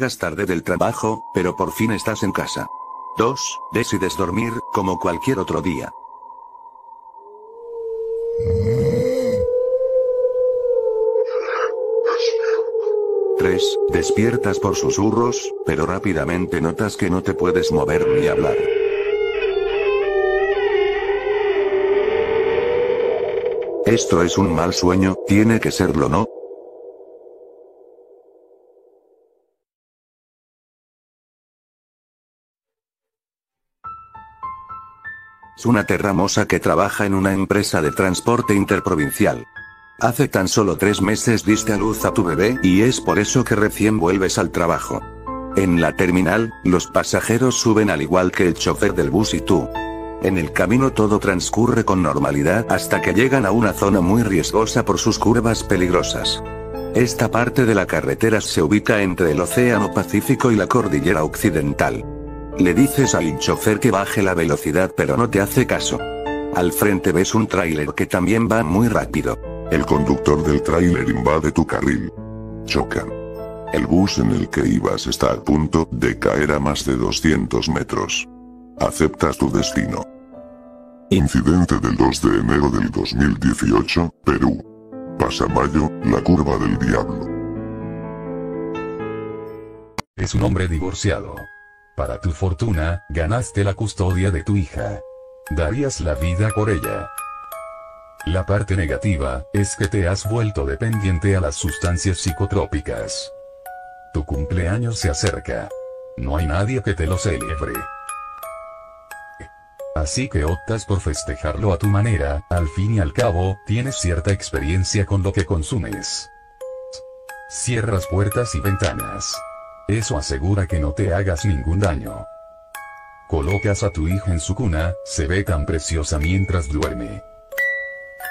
Llegas tarde del trabajo, pero por fin estás en casa. 2. Decides dormir, como cualquier otro día. 3. Despiertas por susurros, pero rápidamente notas que no te puedes mover ni hablar. Esto es un mal sueño, tiene que serlo, ¿no? Una terramosa que trabaja en una empresa de transporte interprovincial. Hace tan solo tres meses diste a luz a tu bebé y es por eso que recién vuelves al trabajo. En la terminal, los pasajeros suben al igual que el chofer del bus y tú. En el camino todo transcurre con normalidad hasta que llegan a una zona muy riesgosa por sus curvas peligrosas. Esta parte de la carretera se ubica entre el Océano Pacífico y la Cordillera Occidental. Le dices al chofer que baje la velocidad pero no te hace caso. Al frente ves un tráiler que también va muy rápido. El conductor del tráiler invade tu carril. Chocan. El bus en el que ibas está a punto de caer a más de 200 metros. Aceptas tu destino. Incidente del 2 de enero del 2018, Perú. Pasamayo, la curva del diablo. Es un hombre divorciado. Para tu fortuna, ganaste la custodia de tu hija. Darías la vida por ella. La parte negativa, es que te has vuelto dependiente a las sustancias psicotrópicas. Tu cumpleaños se acerca. No hay nadie que te lo celebre. Así que optas por festejarlo a tu manera, al fin y al cabo, tienes cierta experiencia con lo que consumes. Cierras puertas y ventanas. Eso asegura que no te hagas ningún daño. Colocas a tu hija en su cuna, se ve tan preciosa mientras duerme.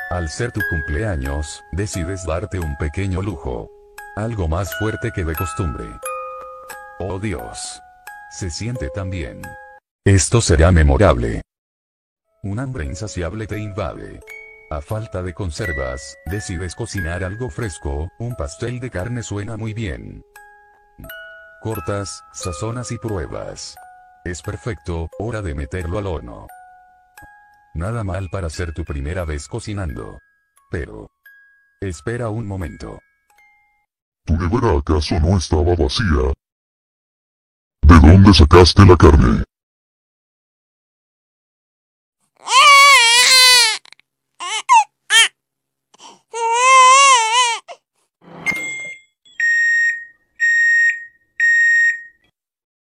Al ser tu cumpleaños, decides darte un pequeño lujo. Algo más fuerte que de costumbre. Oh Dios. Se siente tan bien. Esto será memorable. Un hambre insaciable te invade. A falta de conservas, decides cocinar algo fresco, un pastel de carne suena muy bien. Cortas, sazonas y pruebas. Es perfecto, hora de meterlo al horno. Nada mal para ser tu primera vez cocinando. Pero... Espera un momento. ¿Tu nevera acaso no estaba vacía? ¿De dónde sacaste la carne?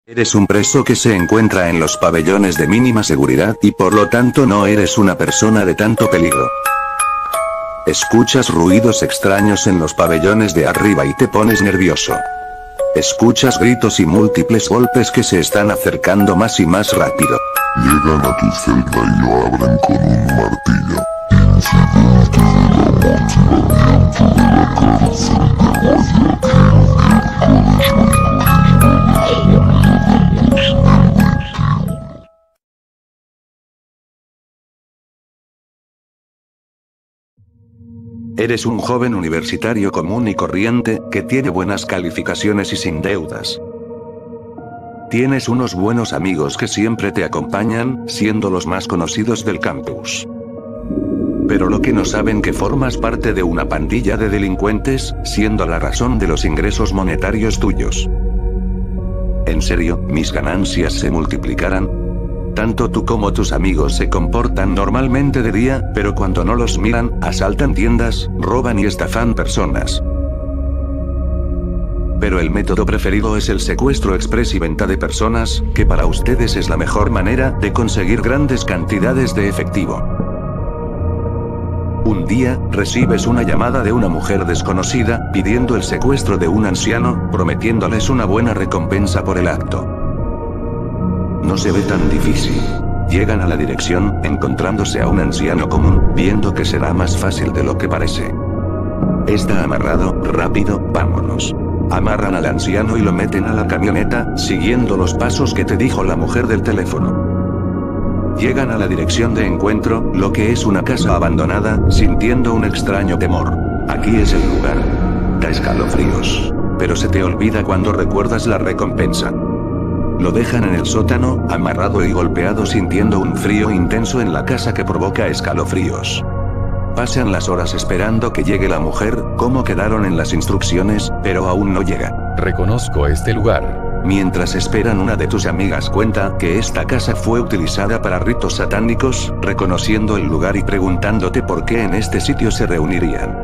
Eres un preso que se encuentra en los pabellones de mínima seguridad y por lo tanto no eres una persona de tanto peligro. Escuchas ruidos extraños en los pabellones de arriba y te pones nervioso. Escuchas gritos y múltiples golpes que se están acercando más y más rápido. Llegan a tu celda y lo abren con un martillo. Incidente de la cárcel de Eres un joven universitario común y corriente, que tiene buenas calificaciones y sin deudas. Tienes unos buenos amigos que siempre te acompañan, siendo los más conocidos del campus. Pero lo que no saben que formas parte de una pandilla de delincuentes, siendo la razón de los ingresos monetarios tuyos. En serio, mis ganancias se multiplicarán, tanto tú como tus amigos se comportan normalmente de día, pero cuando no los miran, asaltan tiendas, roban y estafan personas. Pero el método preferido es el secuestro express y venta de personas, que para ustedes es la mejor manera de conseguir grandes cantidades de efectivo. Un día, recibes una llamada de una mujer desconocida, pidiendo el secuestro de un anciano, prometiéndoles una buena recompensa por el acto. No se ve tan difícil. Llegan a la dirección, encontrándose a un anciano común, viendo que será más fácil de lo que parece. Está amarrado, rápido, vámonos. Amarran al anciano y lo meten a la camioneta, siguiendo los pasos que te dijo la mujer del teléfono. Llegan a la dirección de encuentro, lo que es una casa abandonada, sintiendo un extraño temor. Aquí es el lugar. Da escalofríos. pero se te olvida cuando recuerdas la recompensa. Lo dejan en el sótano, amarrado y golpeado sintiendo un frío intenso en la casa que provoca escalofríos. Pasan las horas esperando que llegue la mujer, como quedaron en las instrucciones, pero aún no llega. Reconozco este lugar. Mientras esperan una de tus amigas cuenta que esta casa fue utilizada para ritos satánicos, reconociendo el lugar y preguntándote por qué en este sitio se reunirían.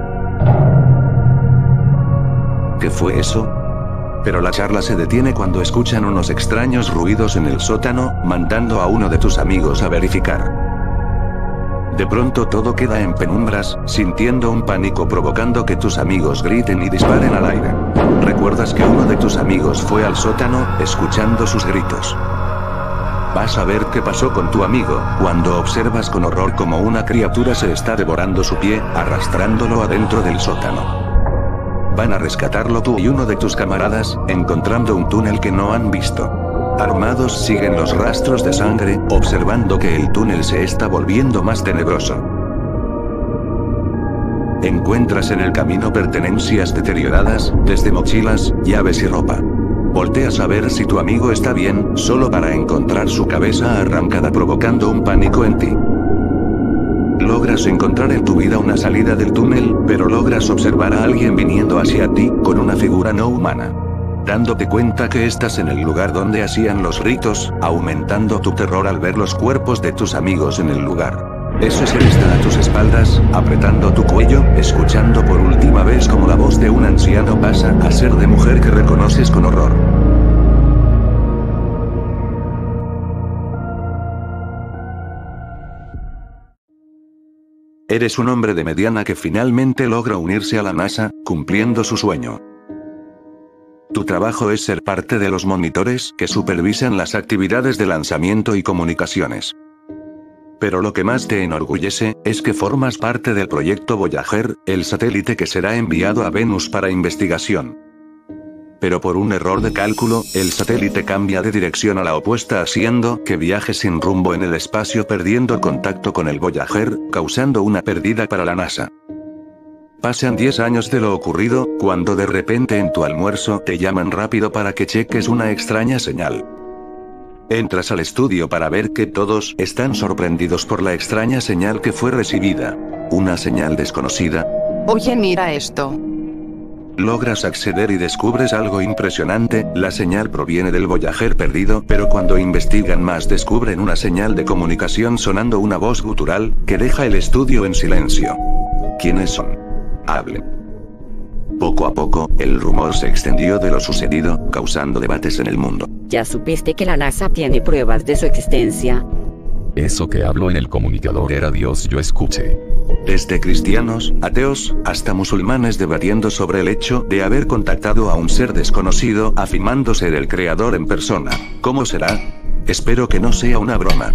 ¿Qué fue eso? Pero la charla se detiene cuando escuchan unos extraños ruidos en el sótano, mandando a uno de tus amigos a verificar. De pronto todo queda en penumbras, sintiendo un pánico provocando que tus amigos griten y disparen al aire. Recuerdas que uno de tus amigos fue al sótano, escuchando sus gritos. Vas a ver qué pasó con tu amigo, cuando observas con horror como una criatura se está devorando su pie, arrastrándolo adentro del sótano. Van a rescatarlo tú y uno de tus camaradas, encontrando un túnel que no han visto. Armados siguen los rastros de sangre, observando que el túnel se está volviendo más tenebroso. Encuentras en el camino pertenencias deterioradas, desde mochilas, llaves y ropa. Volteas a ver si tu amigo está bien, solo para encontrar su cabeza arrancada provocando un pánico en ti. Logras encontrar en tu vida una salida del túnel, pero logras observar a alguien viniendo hacia ti, con una figura no humana. Dándote cuenta que estás en el lugar donde hacían los ritos, aumentando tu terror al ver los cuerpos de tus amigos en el lugar. Ese ser está a tus espaldas, apretando tu cuello, escuchando por última vez como la voz de un anciano pasa a ser de mujer que reconoces con horror. Eres un hombre de mediana que finalmente logra unirse a la NASA, cumpliendo su sueño. Tu trabajo es ser parte de los monitores que supervisan las actividades de lanzamiento y comunicaciones. Pero lo que más te enorgullece, es que formas parte del proyecto Voyager, el satélite que será enviado a Venus para investigación. Pero por un error de cálculo, el satélite cambia de dirección a la opuesta haciendo que viaje sin rumbo en el espacio perdiendo contacto con el Voyager, causando una pérdida para la NASA. Pasan 10 años de lo ocurrido, cuando de repente en tu almuerzo te llaman rápido para que cheques una extraña señal. Entras al estudio para ver que todos están sorprendidos por la extraña señal que fue recibida. Una señal desconocida. Oye, mira esto. Logras acceder y descubres algo impresionante, la señal proviene del Voyager perdido, pero cuando investigan más descubren una señal de comunicación sonando una voz gutural, que deja el estudio en silencio. ¿Quiénes son? Hablen. Poco a poco, el rumor se extendió de lo sucedido, causando debates en el mundo. ¿Ya supiste que la NASA tiene pruebas de su existencia? Eso que habló en el comunicador era Dios yo escuché. Desde cristianos, ateos, hasta musulmanes debatiendo sobre el hecho de haber contactado a un ser desconocido afirmando ser el creador en persona. ¿Cómo será? Espero que no sea una broma.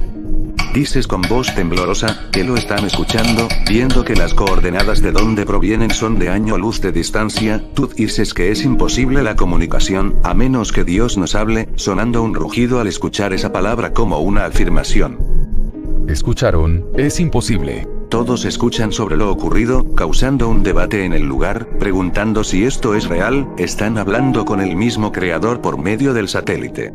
Dices con voz temblorosa, que lo están escuchando, viendo que las coordenadas de donde provienen son de año luz de distancia, tú dices que es imposible la comunicación, a menos que Dios nos hable, sonando un rugido al escuchar esa palabra como una afirmación. ¿Escucharon? Es imposible. Todos escuchan sobre lo ocurrido, causando un debate en el lugar, preguntando si esto es real, están hablando con el mismo creador por medio del satélite.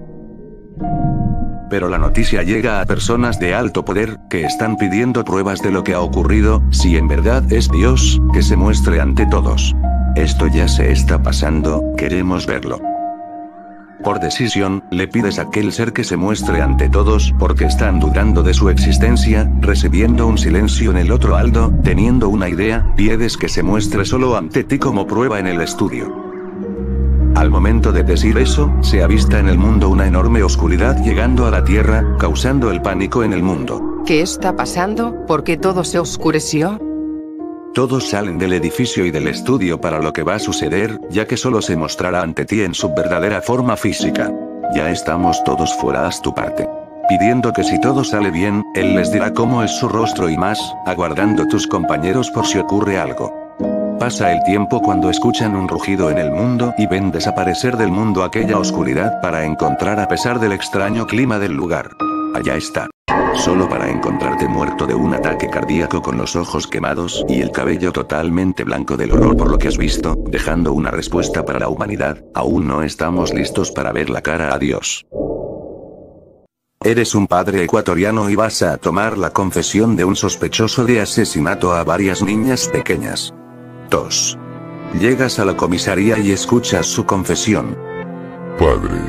Pero la noticia llega a personas de alto poder, que están pidiendo pruebas de lo que ha ocurrido, si en verdad es Dios, que se muestre ante todos. Esto ya se está pasando, queremos verlo. Por decisión, le pides a aquel ser que se muestre ante todos, porque están dudando de su existencia, recibiendo un silencio en el otro aldo, teniendo una idea, pides que se muestre solo ante ti como prueba en el estudio. Al momento de decir eso, se avista en el mundo una enorme oscuridad llegando a la Tierra, causando el pánico en el mundo. ¿Qué está pasando? ¿Por qué todo se oscureció? Todos salen del edificio y del estudio para lo que va a suceder, ya que solo se mostrará ante ti en su verdadera forma física. Ya estamos todos fuera, haz tu parte. Pidiendo que si todo sale bien, él les dirá cómo es su rostro y más, aguardando tus compañeros por si ocurre algo. Pasa el tiempo cuando escuchan un rugido en el mundo y ven desaparecer del mundo aquella oscuridad para encontrar a pesar del extraño clima del lugar. Allá está. Solo para encontrarte muerto de un ataque cardíaco con los ojos quemados y el cabello totalmente blanco del horror por lo que has visto, dejando una respuesta para la humanidad, aún no estamos listos para ver la cara a Dios. Eres un padre ecuatoriano y vas a tomar la confesión de un sospechoso de asesinato a varias niñas pequeñas. 2. Llegas a la comisaría y escuchas su confesión. Padre,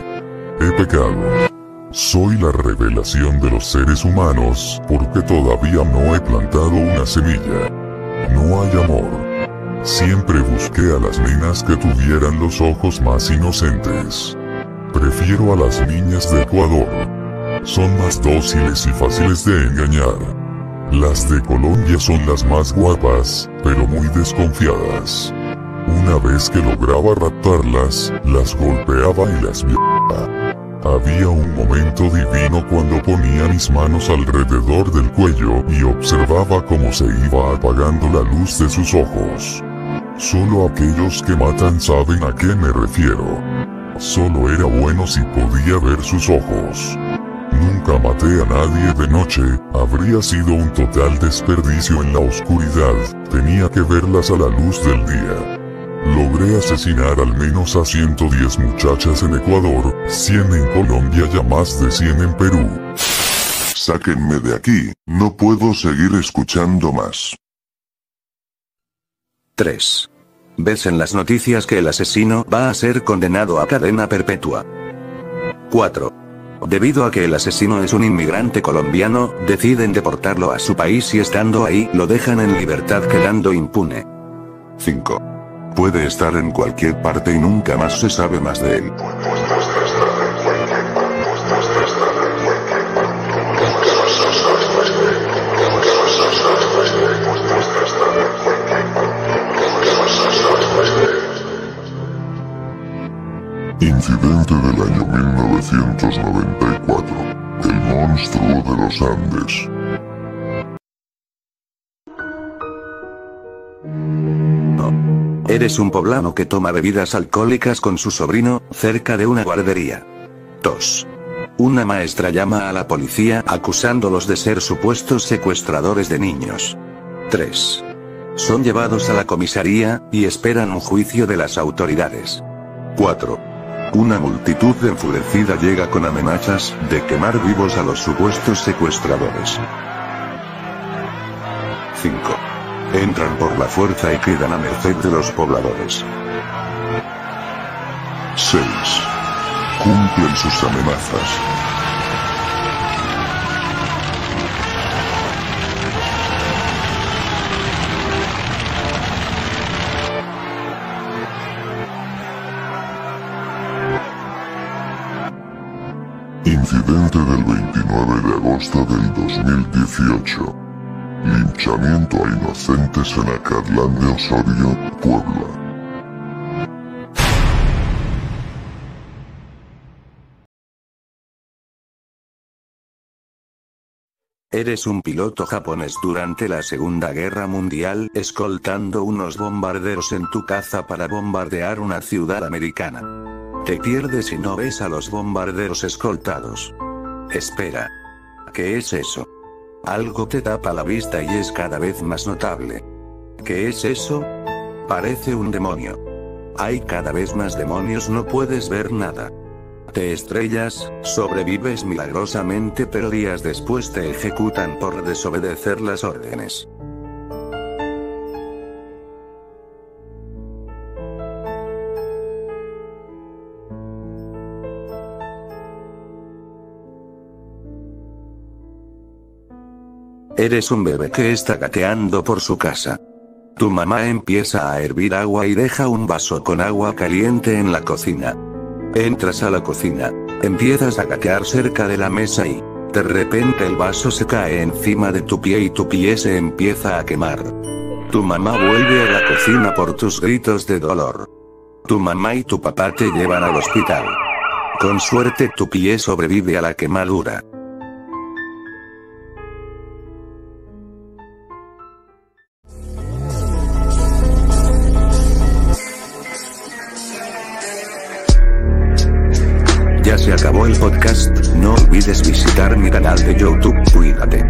he pecado. Soy la revelación de los seres humanos, porque todavía no he plantado una semilla. No hay amor. Siempre busqué a las nenas que tuvieran los ojos más inocentes. Prefiero a las niñas de Ecuador. Son más dóciles y fáciles de engañar. Las de Colombia son las más guapas, pero muy desconfiadas. Una vez que lograba raptarlas, las golpeaba y las violaba. Había un momento divino cuando ponía mis manos alrededor del cuello y observaba cómo se iba apagando la luz de sus ojos. Solo aquellos que matan saben a qué me refiero. Solo era bueno si podía ver sus ojos. Nunca maté a nadie de noche, habría sido un total desperdicio en la oscuridad, tenía que verlas a la luz del día. Logré asesinar al menos a 110 muchachas en Ecuador, 100 en Colombia y a más de 100 en Perú. Sáquenme de aquí, no puedo seguir escuchando más. 3. Ves en las noticias que el asesino va a ser condenado a cadena perpetua. 4. Debido a que el asesino es un inmigrante colombiano, deciden deportarlo a su país y estando ahí, lo dejan en libertad quedando impune. 5. Puede estar en cualquier parte y nunca más se sabe más de él. Incidente del año 1994. El monstruo de los Andes. Eres un poblano que toma bebidas alcohólicas con su sobrino, cerca de una guardería. 2. Una maestra llama a la policía acusándolos de ser supuestos secuestradores de niños. 3. Son llevados a la comisaría, y esperan un juicio de las autoridades. 4. Una multitud enfurecida llega con amenazas de quemar vivos a los supuestos secuestradores. 5. Entran por la fuerza y quedan a merced de los pobladores. 6. Cumplen sus amenazas. Incidente del 29 de agosto del 2018. Linchamiento a inocentes en Acatlán de Osorio, Puebla. Eres un piloto japonés durante la Segunda Guerra Mundial, escoltando unos bombarderos en tu caza para bombardear una ciudad americana. Te pierdes y no ves a los bombarderos escoltados. Espera. ¿Qué es eso? Algo te tapa la vista y es cada vez más notable. ¿Qué es eso? Parece un demonio. Hay cada vez más demonios, no puedes ver nada. Te estrellas, sobrevives milagrosamente pero días después te ejecutan por desobedecer las órdenes. Eres un bebé que está gateando por su casa. Tu mamá empieza a hervir agua y deja un vaso con agua caliente en la cocina. Entras a la cocina, empiezas a gatear cerca de la mesa y, de repente el vaso se cae encima de tu pie y tu pie se empieza a quemar. Tu mamá vuelve a la cocina por tus gritos de dolor. Tu mamá y tu papá te llevan al hospital. Con suerte tu pie sobrevive a la quemadura. Podcast, no olvides visitar mi canal de YouTube, cuídate.